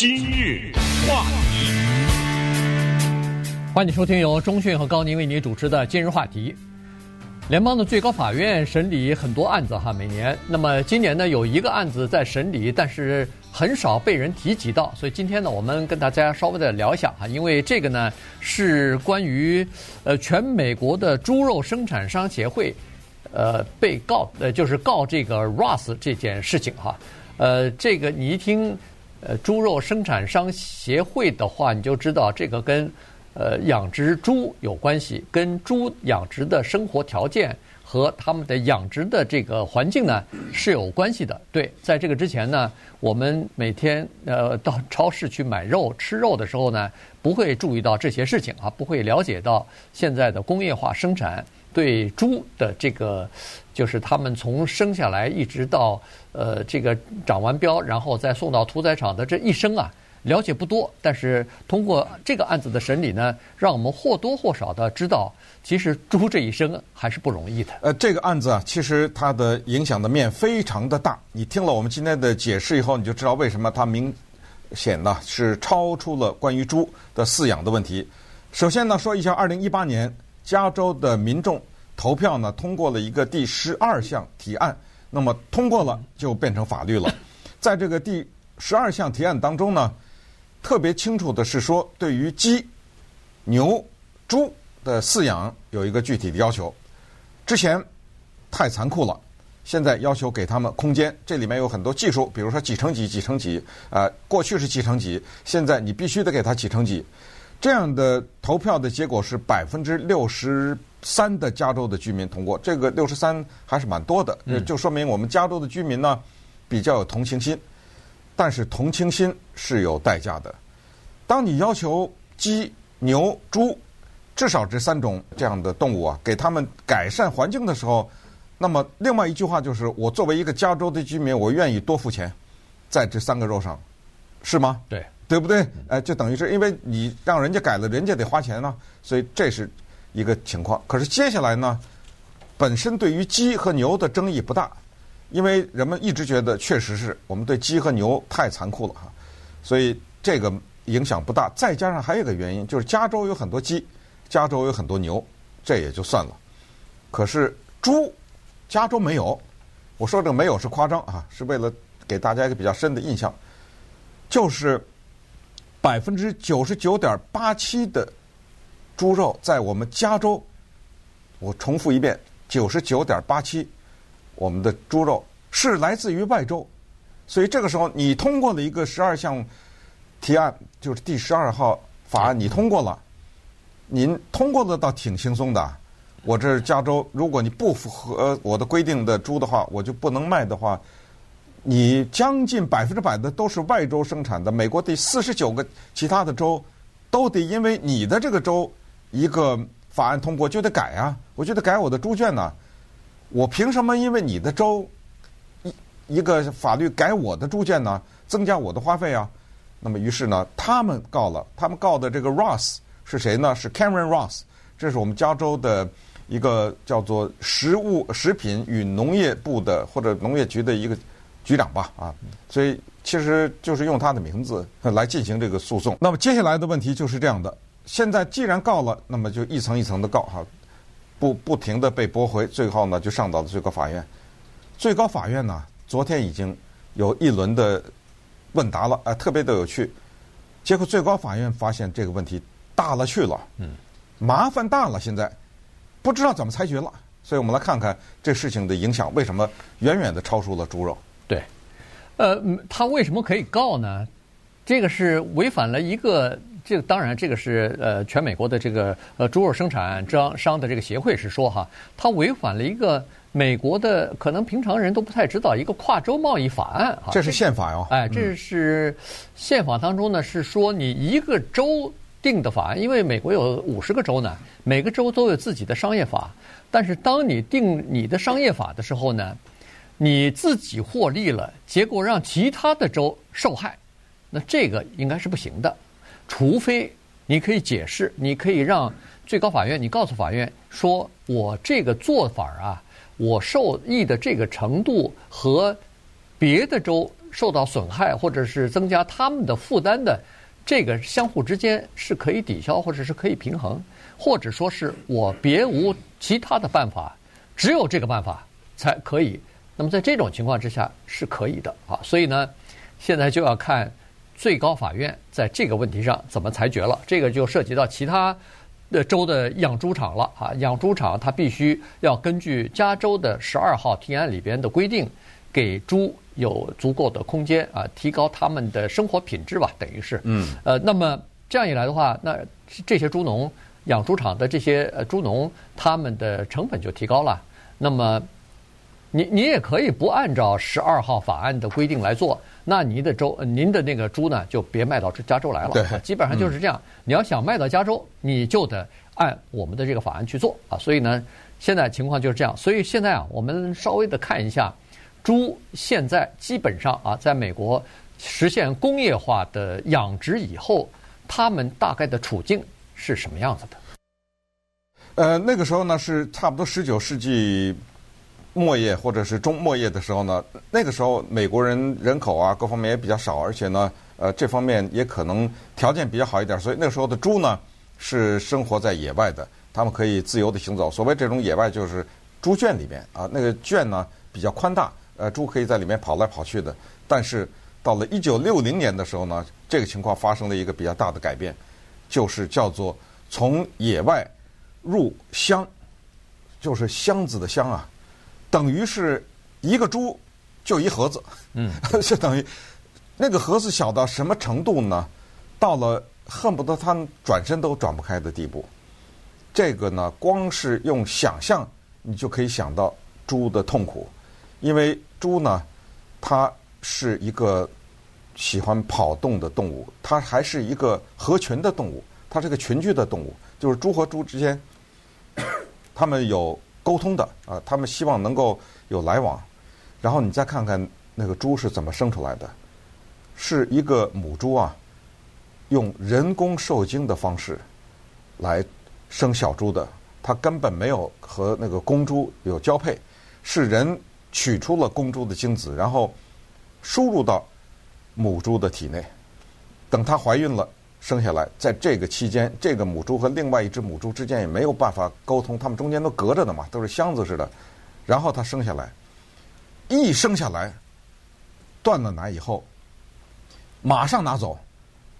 今日话题，欢迎收听由中讯和高宁为您主持的今日话题。联邦的最高法院审理很多案子哈，每年。那么今年呢，有一个案子在审理，但是很少被人提及到。所以今天呢，我们跟大家稍微的聊一下哈，因为这个呢是关于呃全美国的猪肉生产商协会呃被告呃就是告这个 Ross 这件事情哈。呃，这个你一听呃猪肉生产商协会的话，你就知道这个跟。呃，养殖猪有关系，跟猪养殖的生活条件和他们的养殖的这个环境呢是有关系的。对，在这个之前呢，我们每天呃到超市去买肉吃肉的时候呢，不会注意到这些事情啊，不会了解到现在的工业化生产对猪的这个，就是他们从生下来一直到呃这个长完膘，然后再送到屠宰场的这一生啊。了解不多，但是通过这个案子的审理呢，让我们或多或少的知道，其实猪这一生还是不容易的。呃，这个案子啊，其实它的影响的面非常的大。你听了我们今天的解释以后，你就知道为什么它明显呢是超出了关于猪的饲养的问题。首先呢，说一下二零一八年加州的民众投票呢通过了一个第十二项提案，那么通过了就变成法律了。在这个第十二项提案当中呢。特别清楚的是说，对于鸡、牛、猪的饲养有一个具体的要求。之前太残酷了，现在要求给他们空间。这里面有很多技术，比如说几乘几、几乘几。呃，过去是几乘几，现在你必须得给它几乘几。这样的投票的结果是百分之六十三的加州的居民通过。这个六十三还是蛮多的，就说明我们加州的居民呢比较有同情心。但是同情心是有代价的。当你要求鸡、牛、猪，至少这三种这样的动物啊，给他们改善环境的时候，那么另外一句话就是，我作为一个加州的居民，我愿意多付钱，在这三个肉上，是吗？对，对不对？哎，就等于是因为你让人家改了，人家得花钱呢，所以这是一个情况。可是接下来呢，本身对于鸡和牛的争议不大。因为人们一直觉得，确实是我们对鸡和牛太残酷了哈，所以这个影响不大。再加上还有一个原因，就是加州有很多鸡，加州有很多牛，这也就算了。可是猪，加州没有。我说这个没有是夸张啊，是为了给大家一个比较深的印象，就是百分之九十九点八七的猪肉在我们加州，我重复一遍，九十九点八七。我们的猪肉是来自于外州，所以这个时候你通过了一个十二项提案，就是第十二号法案，你通过了，您通过的倒挺轻松的。我这加州，如果你不符合我的规定的猪的话，我就不能卖的话，你将近百分之百的都是外州生产的，美国第四十九个其他的州都得因为你的这个州一个法案通过就得改啊，我就得改我的猪圈呢。我凭什么因为你的州一一个法律改我的猪圈呢？增加我的花费啊？那么于是呢，他们告了，他们告的这个 Ross 是谁呢？是 Cameron Ross，这是我们加州的一个叫做食物食品与农业部的或者农业局的一个局长吧啊，所以其实就是用他的名字 来进行这个诉讼。那么接下来的问题就是这样的：现在既然告了，那么就一层一层的告哈。不不停的被驳回，最后呢就上到了最高法院。最高法院呢，昨天已经有一轮的问答了，啊、呃，特别的有趣。结果最高法院发现这个问题大了去了，嗯，麻烦大了，现在不知道怎么裁决了。所以我们来看看这事情的影响，为什么远远的超出了猪肉？对，呃，他为什么可以告呢？这个是违反了一个。这个当然，这个是呃，全美国的这个呃猪肉生产商商的这个协会是说哈，它违反了一个美国的可能平常人都不太知道一个跨州贸易法案哈。这是宪法哟。哎，这是宪法当中呢是说你一个州定的法案，因为美国有五十个州呢，每个州都有自己的商业法，但是当你定你的商业法的时候呢，你自己获利了，结果让其他的州受害，那这个应该是不行的。除非你可以解释，你可以让最高法院，你告诉法院说，我这个做法啊，我受益的这个程度和别的州受到损害，或者是增加他们的负担的，这个相互之间是可以抵消，或者是可以平衡，或者说是我别无其他的办法，只有这个办法才可以。那么在这种情况之下是可以的啊，所以呢，现在就要看最高法院在这个问题上怎么裁决了。这个就涉及到其他的州的养猪场了啊，养猪场它必须要根据加州的十二号提案里边的规定。给猪有足够的空间啊，提高他们的生活品质吧，等于是。嗯。呃，那么这样一来的话，那这些猪农养猪场的这些呃猪农，他们的成本就提高了。那么，你你也可以不按照十二号法案的规定来做，那您的州您的那个猪呢，就别卖到加州来了。对。基本上就是这样。嗯。你要想卖到加州，你就得按我们的这个法案去做啊。所以呢，现在情况就是这样。所以现在啊，我们稍微的看一下。猪现在基本上啊，在美国实现工业化的养殖以后，他们大概的处境是什么样子的？呃，那个时候呢是差不多十九世纪末叶或者是中末叶的时候呢，那个时候美国人人口啊各方面也比较少，而且呢，呃，这方面也可能条件比较好一点，所以那个时候的猪呢是生活在野外的，他们可以自由的行走。所谓这种野外，就是猪圈里面啊，那个圈呢比较宽大。呃，猪可以在里面跑来跑去的，但是到了一九六零年的时候呢，这个情况发生了一个比较大的改变，就是叫做从野外入箱，就是箱子的箱啊，等于是一个猪就一盒子，嗯，就等于那个盒子小到什么程度呢？到了恨不得它转身都转不开的地步。这个呢，光是用想象，你就可以想到猪的痛苦。因为猪呢，它是一个喜欢跑动的动物，它还是一个合群的动物，它是个群居的动物。就是猪和猪之间，它们有沟通的啊，他们希望能够有来往。然后你再看看那个猪是怎么生出来的，是一个母猪啊，用人工受精的方式来生小猪的，它根本没有和那个公猪有交配，是人。取出了公猪的精子，然后输入到母猪的体内。等它怀孕了，生下来，在这个期间，这个母猪和另外一只母猪之间也没有办法沟通，它们中间都隔着的嘛，都是箱子似的。然后它生下来，一生下来断了奶以后，马上拿走，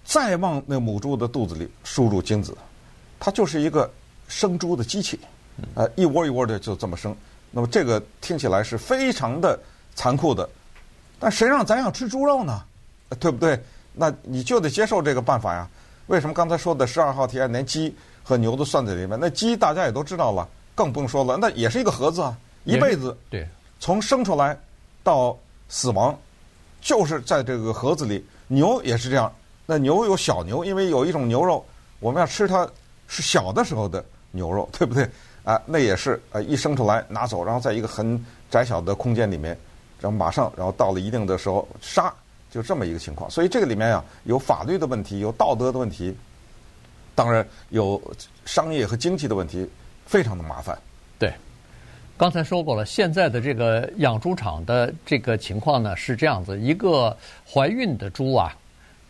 再往那母猪的肚子里输入精子，它就是一个生猪的机器，呃，一窝一窝的就这么生。那么这个听起来是非常的残酷的，但谁让咱要吃猪肉呢？对不对？那你就得接受这个办法呀。为什么刚才说的十二号提案连鸡和牛都算在里面？那鸡大家也都知道了，更不用说了，那也是一个盒子啊，一辈子对，从生出来到死亡，就是在这个盒子里。牛也是这样，那牛有小牛，因为有一种牛肉，我们要吃它是小的时候的牛肉，对不对？啊，那也是啊，一生出来拿走，然后在一个很窄小的空间里面，然后马上，然后到了一定的时候杀，就这么一个情况。所以这个里面呀，有法律的问题，有道德的问题，当然有商业和经济的问题，非常的麻烦。对，刚才说过了，现在的这个养猪场的这个情况呢是这样子：一个怀孕的猪啊，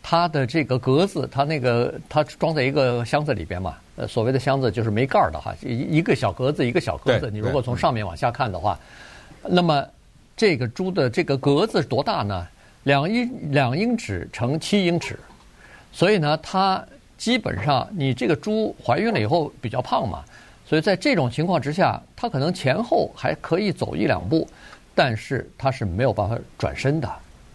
它的这个格子，它那个它装在一个箱子里边嘛。呃，所谓的箱子就是没盖儿的哈，一一个小格子一个小格子。你如果从上面往下看的话，那么这个猪的这个格子多大呢？两英两英尺乘七英尺，所以呢，它基本上你这个猪怀孕了以后比较胖嘛，所以在这种情况之下，它可能前后还可以走一两步，但是它是没有办法转身的，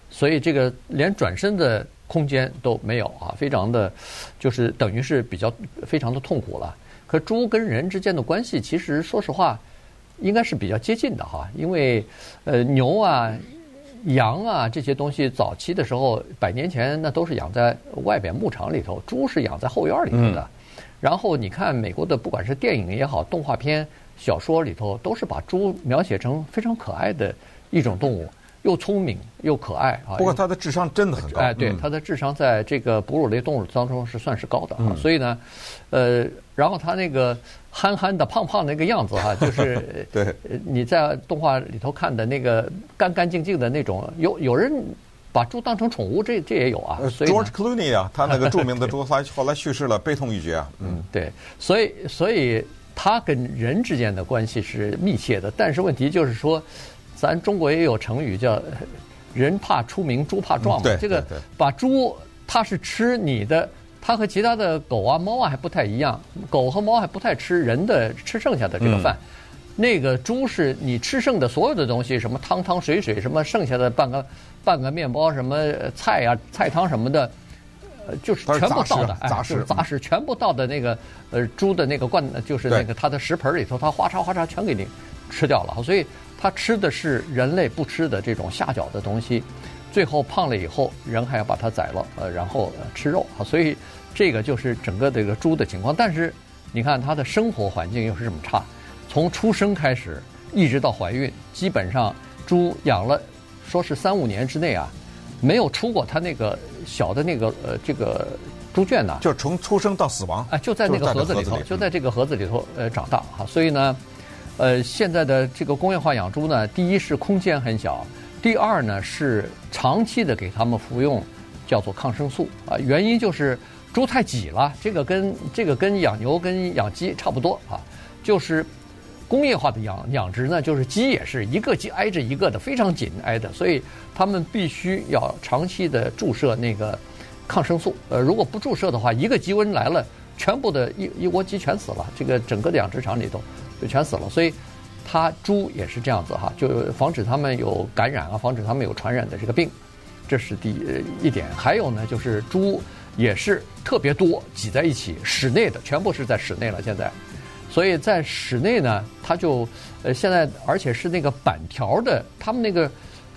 所以这个连转身的。空间都没有啊，非常的，就是等于是比较非常的痛苦了。可猪跟人之间的关系，其实说实话，应该是比较接近的哈。因为呃牛啊、羊啊这些东西，早期的时候，百年前那都是养在外边牧场里头，猪是养在后院里头的。嗯、然后你看美国的，不管是电影也好，动画片、小说里头，都是把猪描写成非常可爱的一种动物。又聪明又可爱啊！不过它的智商真的很高。哎，对，它的智商在这个哺乳类动物当中是算是高的啊。所以呢，呃，然后它那个憨憨的、胖胖的那个样子哈，就是对，你在动画里头看的那个干干净净的那种，有有人把猪当成宠物，这这也有啊。George Clooney 啊，他那个著名的 猪后来后来去世了，悲痛欲绝啊。嗯，嗯，对，所以所以他跟人之间的关系是密切的，但是问题就是说，咱中国也有成语叫“ 人怕出名，猪怕壮”嘛。嗯这个把猪，它是吃你的，它和其他的狗啊、猫啊还不太一样，狗和猫还不太吃人的吃剩下的这个饭。那个猪是你吃剩的所有的东西，什么汤汤水水，什么剩下的半个半个面包，什么菜呀、菜汤什么的，呃，就是全部倒的，哎，杂食就是杂食全部倒的那个呃猪的那个罐，就是那个它的食盆里头，它哗嚓哗嚓全给你吃掉了，所以它吃的是人类不吃的这种下脚的东西，最后胖了以后，人还要把它宰了，呃，然后呃吃肉啊，所以这个就是整个这个猪的情况。但是你看它的生活环境又是这么差，从出生开始一直到怀孕，基本上猪养了，说是三五年之内啊，没有出过它那个小的那个呃这个猪圈呐、就是从出生到死亡啊，就在那个盒子里头，就在这个盒子里头呃长大哈。所以呢，呃，现在的这个工业化养猪呢，第一是空间很小，第二呢是长期的给他们服用叫做抗生素啊，原因就是猪太挤了，这个跟这个跟养牛跟养鸡差不多啊，就是。工业化的养养殖呢，就是鸡也是一个鸡挨着一个的，非常紧挨的，所以他们必须要长期的注射那个抗生素。呃，如果不注射的话，一个鸡瘟来了，全部的一一窝鸡全死了，这个整个的养殖场里头就全死了。所以，它猪也是这样子哈，就防止它们有感染啊，防止它们有传染的这个病，这是第一点。还有呢，就是猪也是特别多挤在一起，室内的全部是在室内了，现在。所以在室内呢，它就呃现在而且是那个板条的，他们那个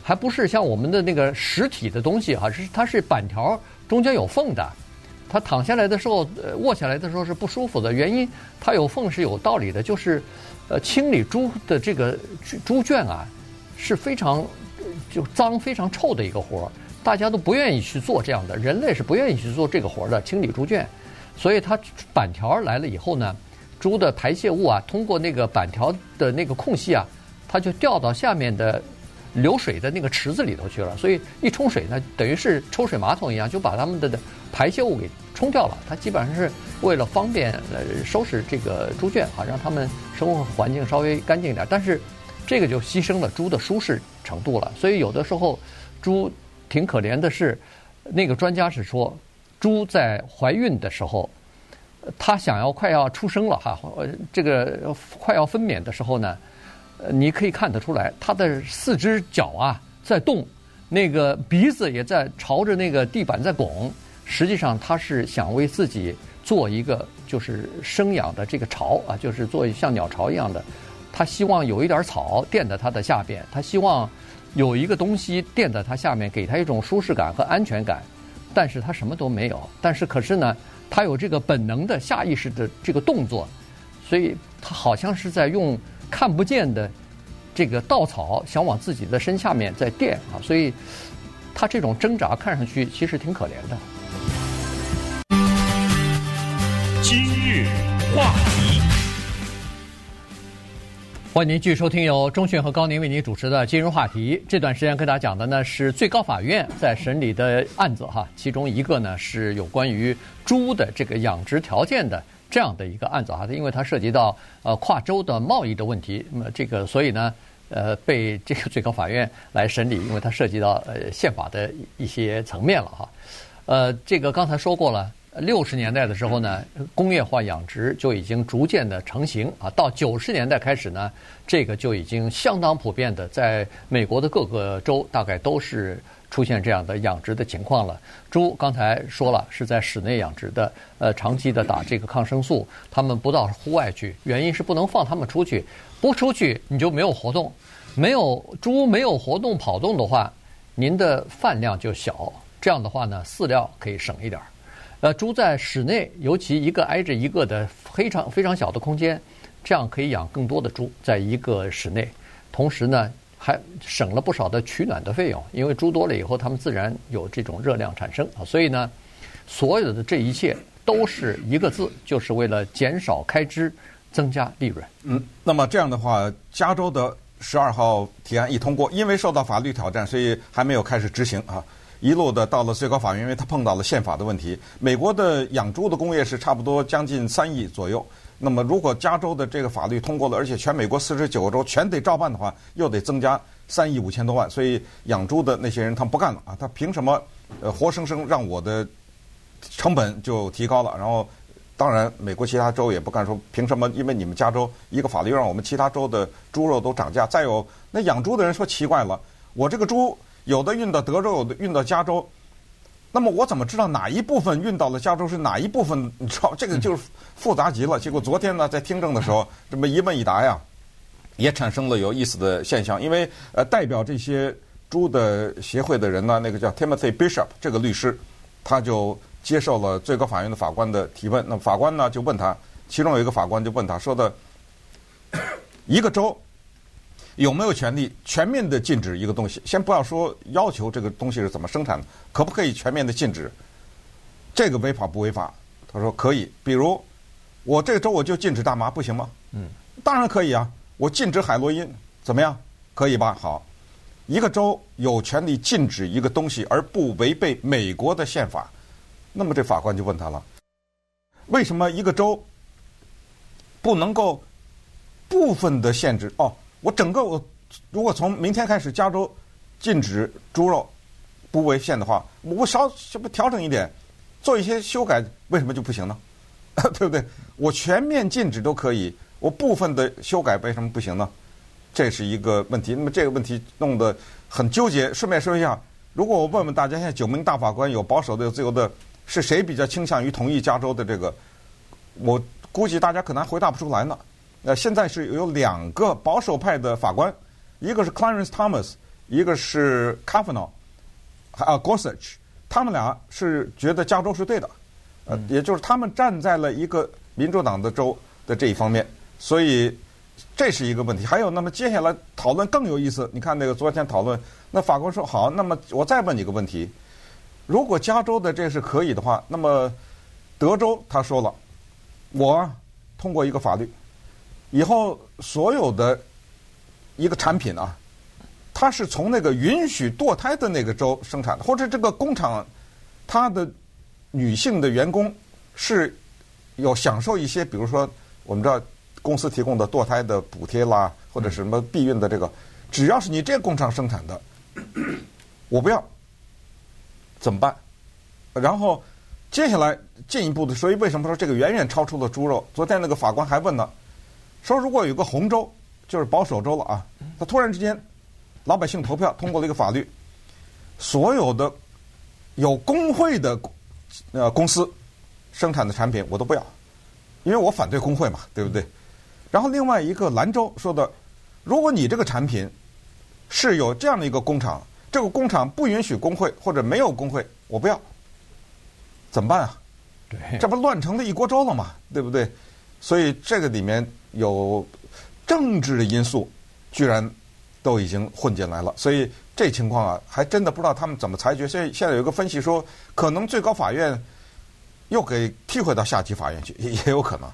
还不是像我们的那个实体的东西哈，是它是板条中间有缝的，它躺下来的时候，呃卧下来的时候是不舒服的。原因它有缝是有道理的，就是呃清理猪的这个猪圈啊是非常就脏非常臭的一个活儿，大家都不愿意去做这样的，人类是不愿意去做这个活儿的清理猪圈，所以它板条来了以后呢。猪的排泄物啊，通过那个板条的那个空隙啊，它就掉到下面的流水的那个池子里头去了。所以一冲水呢，等于是抽水马桶一样，就把它们的排泄物给冲掉了。它基本上是为了方便呃收拾这个猪圈啊，让它们生活环境稍微干净一点。但是这个就牺牲了猪的舒适程度了。所以有的时候猪挺可怜的是，那个专家是说，猪在怀孕的时候。它想要快要出生了哈，呃，这个快要分娩的时候呢，你可以看得出来，他的四只脚啊在动，那个鼻子也在朝着那个地板在拱。实际上，他是想为自己做一个就是生养的这个巢啊，就是做像鸟巢一样的。他希望有一点草垫在他的下边，他希望有一个东西垫在他下面，给他一种舒适感和安全感。但是他什么都没有。但是可是呢？他有这个本能的下意识的这个动作，所以他好像是在用看不见的这个稻草想往自己的身下面在垫啊，所以他这种挣扎看上去其实挺可怜的。今日话题，欢迎您继续收听由钟迅和高宁为您主持的今日话题。这段时间跟大家讲的呢是最高法院在审理的案子哈，其中一个呢是有关于。猪的这个养殖条件的这样的一个案子啊，因为它涉及到呃跨州的贸易的问题，那么这个所以呢，呃被这个最高法院来审理，因为它涉及到呃宪法的一些层面了哈。呃，这个刚才说过了，六十年代的时候呢，工业化养殖就已经逐渐的成型啊，到九十年代开始呢，这个就已经相当普遍的，在美国的各个州大概都是。出现这样的养殖的情况了。猪刚才说了是在室内养殖的，呃，长期的打这个抗生素，他们不到户外去，原因是不能放他们出去，不出去你就没有活动，没有猪没有活动跑动的话，您的饭量就小。这样的话呢，饲料可以省一点儿。呃，猪在室内，尤其一个挨着一个的非常非常小的空间，这样可以养更多的猪在一个室内，同时呢。还省了不少的取暖的费用，因为猪多了以后，它们自然有这种热量产生啊。所以呢，所有的这一切都是一个字，就是为了减少开支，增加利润。嗯，那么这样的话，加州的十二号提案一通过，因为受到法律挑战，所以还没有开始执行啊。一路的到了最高法院，因为他碰到了宪法的问题。美国的养猪的工业是差不多将近三亿左右。那么如果加州的这个法律通过了，而且全美国四十九个州全得照办的话，又得增加三亿五千多万。所以养猪的那些人他们不干了啊！他凭什么呃活生生让我的成本就提高了？然后当然美国其他州也不干，说凭什么？因为你们加州一个法律让我们其他州的猪肉都涨价。再有那养猪的人说奇怪了，我这个猪。有的运到德州，有的运到加州，那么我怎么知道哪一部分运到了加州是哪一部分？你知道这个就是复杂极了。结果昨天呢，在听证的时候，这么一问一答呀，也产生了有意思的现象。因为呃，代表这些猪的协会的人呢，那个叫 Timothy Bishop 这个律师，他就接受了最高法院的法官的提问。那么法官呢就问他，其中有一个法官就问他说的，一个州。有没有权利全面的禁止一个东西？先不要说要求这个东西是怎么生产的，可不可以全面的禁止？这个违法不违法？他说可以。比如我这个州我就禁止大麻，不行吗？嗯，当然可以啊。我禁止海洛因，怎么样？可以吧？好，一个州有权利禁止一个东西而不违背美国的宪法，那么这法官就问他了：为什么一个州不能够部分的限制？哦。我整个我如果从明天开始加州禁止猪肉不违宪的话，我稍稍不调整一点，做一些修改，为什么就不行呢？对不对？我全面禁止都可以，我部分的修改为什么不行呢？这是一个问题。那么这个问题弄得很纠结。顺便说一下，如果我问问大家，现在九名大法官有保守的有自由的，是谁比较倾向于同意加州的这个？我估计大家可能还回答不出来呢。呃，现在是有两个保守派的法官，一个是 Clarence Thomas，一个是 Kavanaugh，啊 Gorsuch，他们俩是觉得加州是对的，呃，也就是他们站在了一个民主党的州的这一方面，所以这是一个问题。还有，那么接下来讨论更有意思。你看那个昨天讨论，那法官说好，那么我再问你个问题：如果加州的这是可以的话，那么德州他说了，我通过一个法律。以后所有的一个产品啊，它是从那个允许堕胎的那个州生产的，或者这个工厂它的女性的员工是有享受一些，比如说我们知道公司提供的堕胎的补贴啦，或者什么避孕的这个，只要是你这个工厂生产的，我不要，怎么办？然后接下来进一步的，所以为什么说这个远远超出了猪肉？昨天那个法官还问呢。说如果有个红州，就是保守州了啊，他突然之间，老百姓投票通过了一个法律，所有的有工会的呃公司生产的产品我都不要，因为我反对工会嘛，对不对？然后另外一个兰州说的，如果你这个产品是有这样的一个工厂，这个工厂不允许工会或者没有工会，我不要，怎么办啊？对，这不乱成了一锅粥了嘛，对不对？所以这个里面。有政治的因素，居然都已经混进来了，所以这情况啊，还真的不知道他们怎么裁决。所以现在有一个分析说，可能最高法院又给踢回到下级法院去，也有可能。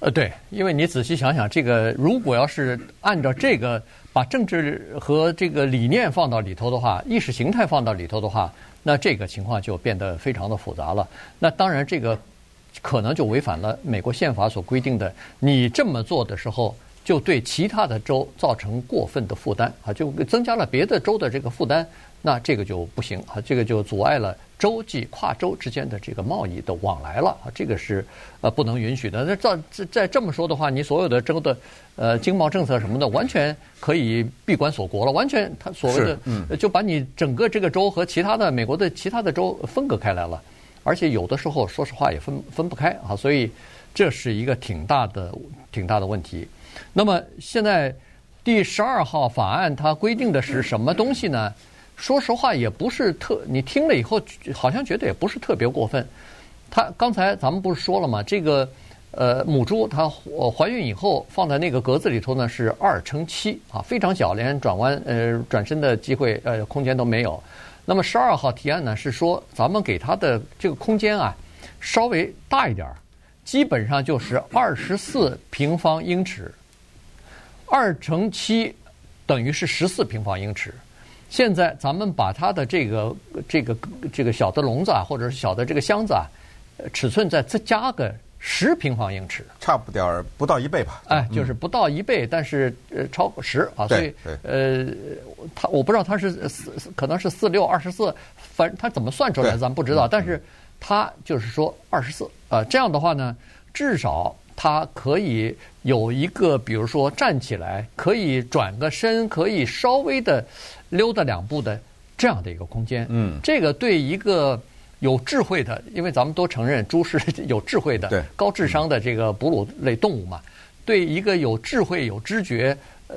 呃，对，因为你仔细想想，这个如果要是按照这个把政治和这个理念放到里头的话，意识形态放到里头的话，那这个情况就变得非常的复杂了。那当然这个。可能就违反了美国宪法所规定的，你这么做的时候，就对其他的州造成过分的负担啊，就增加了别的州的这个负担，那这个就不行啊，这个就阻碍了州际跨州之间的这个贸易的往来了啊，这个是呃不能允许的。那照再这么说的话，你所有的州的呃经贸政策什么的，完全可以闭关锁国了，完全他所谓的嗯，就把你整个这个州和其他的美国的其他的州分隔开来了。而且有的时候，说实话也分分不开啊，所以这是一个挺大的、挺大的问题。那么现在第十二号法案它规定的是什么东西呢？说实话也不是特，你听了以后好像觉得也不是特别过分。它刚才咱们不是说了吗？这个呃母猪它怀孕以后放在那个格子里头呢是二乘七啊，非常小，连转弯呃转身的机会呃空间都没有。那么十二号提案呢，是说咱们给它的这个空间啊，稍微大一点儿，基本上就是二十四平方英尺，二乘七等于是十四平方英尺。现在咱们把它的这个这个这个小的笼子啊，或者是小的这个箱子啊，尺寸再再加个十平方英尺，差不点儿不到一倍吧？哎，就是不到一倍，但是呃超过十啊，所以呃，它我不知道它是四可能是四六二十四，反正它怎么算出来咱们不知道，但是它就是说二十四啊，这样的话呢，至少它可以有一个，比如说站起来可以转个身，可以稍微的溜达两步的这样的一个空间。嗯，这个对一个。有智慧的，因为咱们都承认猪是有智慧的、高智商的这个哺乳类动物嘛。对一个有智慧、有知觉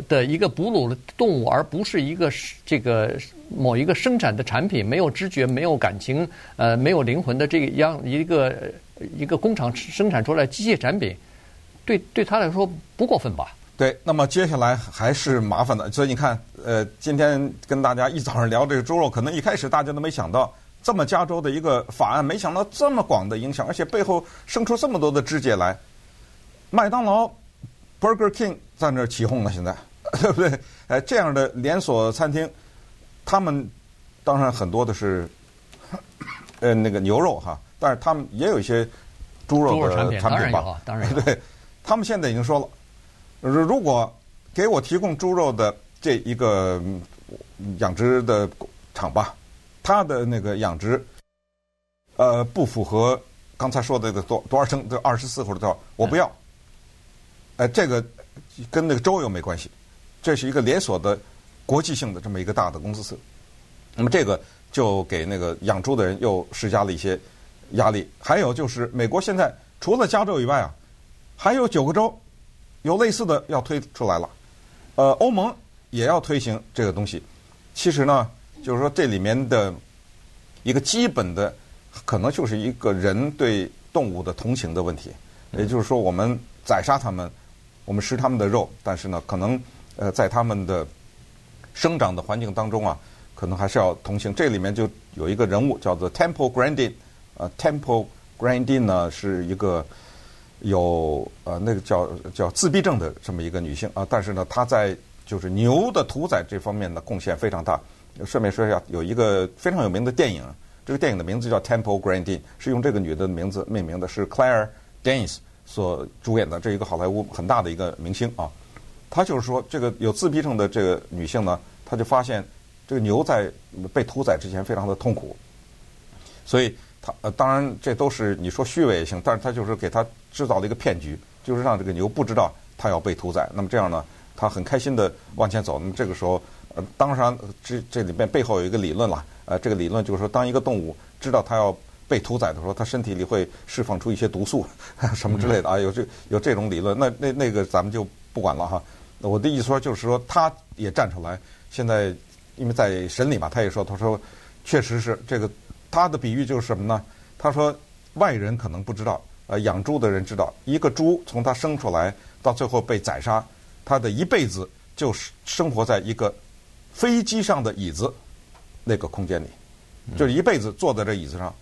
的一个哺乳动物，而不是一个这个某一个生产的产品，没有知觉、没有感情、呃，没有灵魂的这样一个一个工厂生产出来机械产品，对对他来说不过分吧？对。那么接下来还是麻烦的，所以你看，呃，今天跟大家一早上聊这个猪肉，可能一开始大家都没想到。这么加州的一个法案，没想到这么广的影响，而且背后生出这么多的枝节来。麦当劳、Burger King 在那儿起哄了，现在 对不对？哎，这样的连锁餐厅，他们当然很多的是呃那个牛肉哈，但是他们也有一些猪肉的产品吧？当然，当然。对，他们现在已经说了，如果给我提供猪肉的这一个养殖的厂吧。它的那个养殖，呃，不符合刚才说的这个多多少升，这二十四或者多少，我不要。哎、呃，这个跟那个州又没关系，这是一个连锁的国际性的这么一个大的公司。那么这个就给那个养猪的人又施加了一些压力。还有就是，美国现在除了加州以外啊，还有九个州有类似的要推出来了。呃，欧盟也要推行这个东西。其实呢。就是说，这里面的一个基本的，可能就是一个人对动物的同情的问题。也就是说，我们宰杀它们，我们吃它们的肉，但是呢，可能呃，在它们的生长的环境当中啊，可能还是要同情。这里面就有一个人物叫做 Temple Grandin，呃，Temple Grandin 呢是一个有呃那个叫叫自闭症的这么一个女性啊，但是呢，她在就是牛的屠宰这方面的贡献非常大。顺便说一下，有一个非常有名的电影，这个电影的名字叫《Temple Grandin》，是用这个女的名字命名的，是 Claire Danes 所主演的，这一个好莱坞很大的一个明星啊。她就是说，这个有自闭症的这个女性呢，她就发现这个牛在被屠宰之前非常的痛苦，所以她呃，当然这都是你说虚伪也行，但是她就是给她制造了一个骗局，就是让这个牛不知道它要被屠宰。那么这样呢，她很开心的往前走。那么这个时候。呃，当然，这这里面背后有一个理论了。呃，这个理论就是说，当一个动物知道它要被屠宰的时候，它身体里会释放出一些毒素，什么之类的啊，有这有这种理论。那那那个咱们就不管了哈。我的意思说，就是说，他也站出来。现在因为在审理嘛，他也说，他说确实是这个。他的比喻就是什么呢？他说外人可能不知道，呃，养猪的人知道，一个猪从它生出来到最后被宰杀，它的一辈子就是生活在一个。飞机上的椅子，那个空间里，就是一辈子坐在这椅子上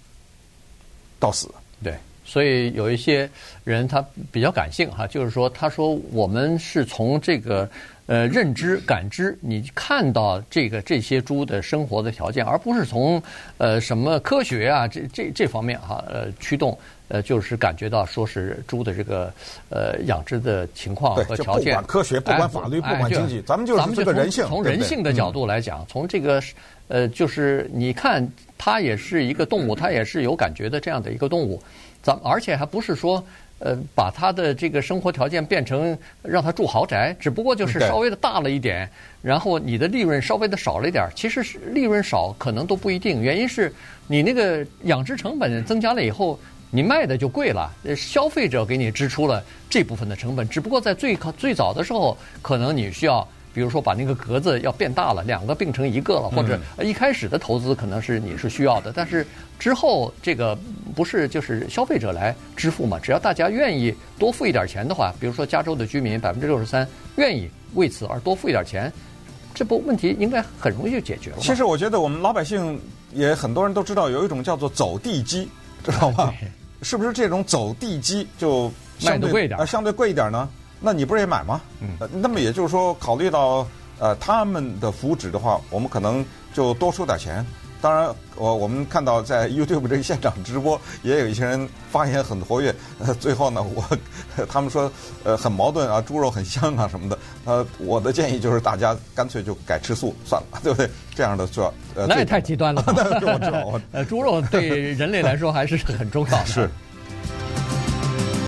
到死。对，所以有一些人他比较感性哈，就是说，他说我们是从这个呃认知感知，你看到这个这些猪的生活的条件，而不是从呃什么科学啊这这这方面哈呃驱动。呃，就是感觉到说是猪的这个呃养殖的情况和条件，不管科学，不管法律，哎、不管经济，咱们就是这个人性。从人性的角度来讲，从这个呃，就是你看，它也是一个动物，它也是有感觉的这样的一个动物。咱而且还不是说呃，把他的这个生活条件变成让他住豪宅，只不过就是稍微的大了一点，然后你的利润稍微的少了一点。其实是利润少可能都不一定，原因是你那个养殖成本增加了以后。你卖的就贵了，消费者给你支出了这部分的成本。只不过在最靠最早的时候，可能你需要，比如说把那个格子要变大了，两个并成一个了，或者一开始的投资可能是你是需要的。但是之后这个不是就是消费者来支付嘛？只要大家愿意多付一点钱的话，比如说加州的居民百分之六十三愿意为此而多付一点钱，这不问题应该很容易就解决了。其实我觉得我们老百姓也很多人都知道有一种叫做走地鸡，知道吗？是不是这种走地鸡就卖的贵一点？呃，相对贵一点呢？那你不是也买吗？嗯，那么也就是说，考虑到呃，他们的福祉的话，我们可能就多收点钱。当然，我我们看到在 YouTube 这个现场直播，也有一些人发言很活跃。呃，最后呢，我他们说，呃，很矛盾啊，猪肉很香啊什么的。呃，我的建议就是大家干脆就改吃素算了，对不对？这样的做呃，那也太极端了吧。我知道，呃，猪肉对人类来说还是很重要的。是。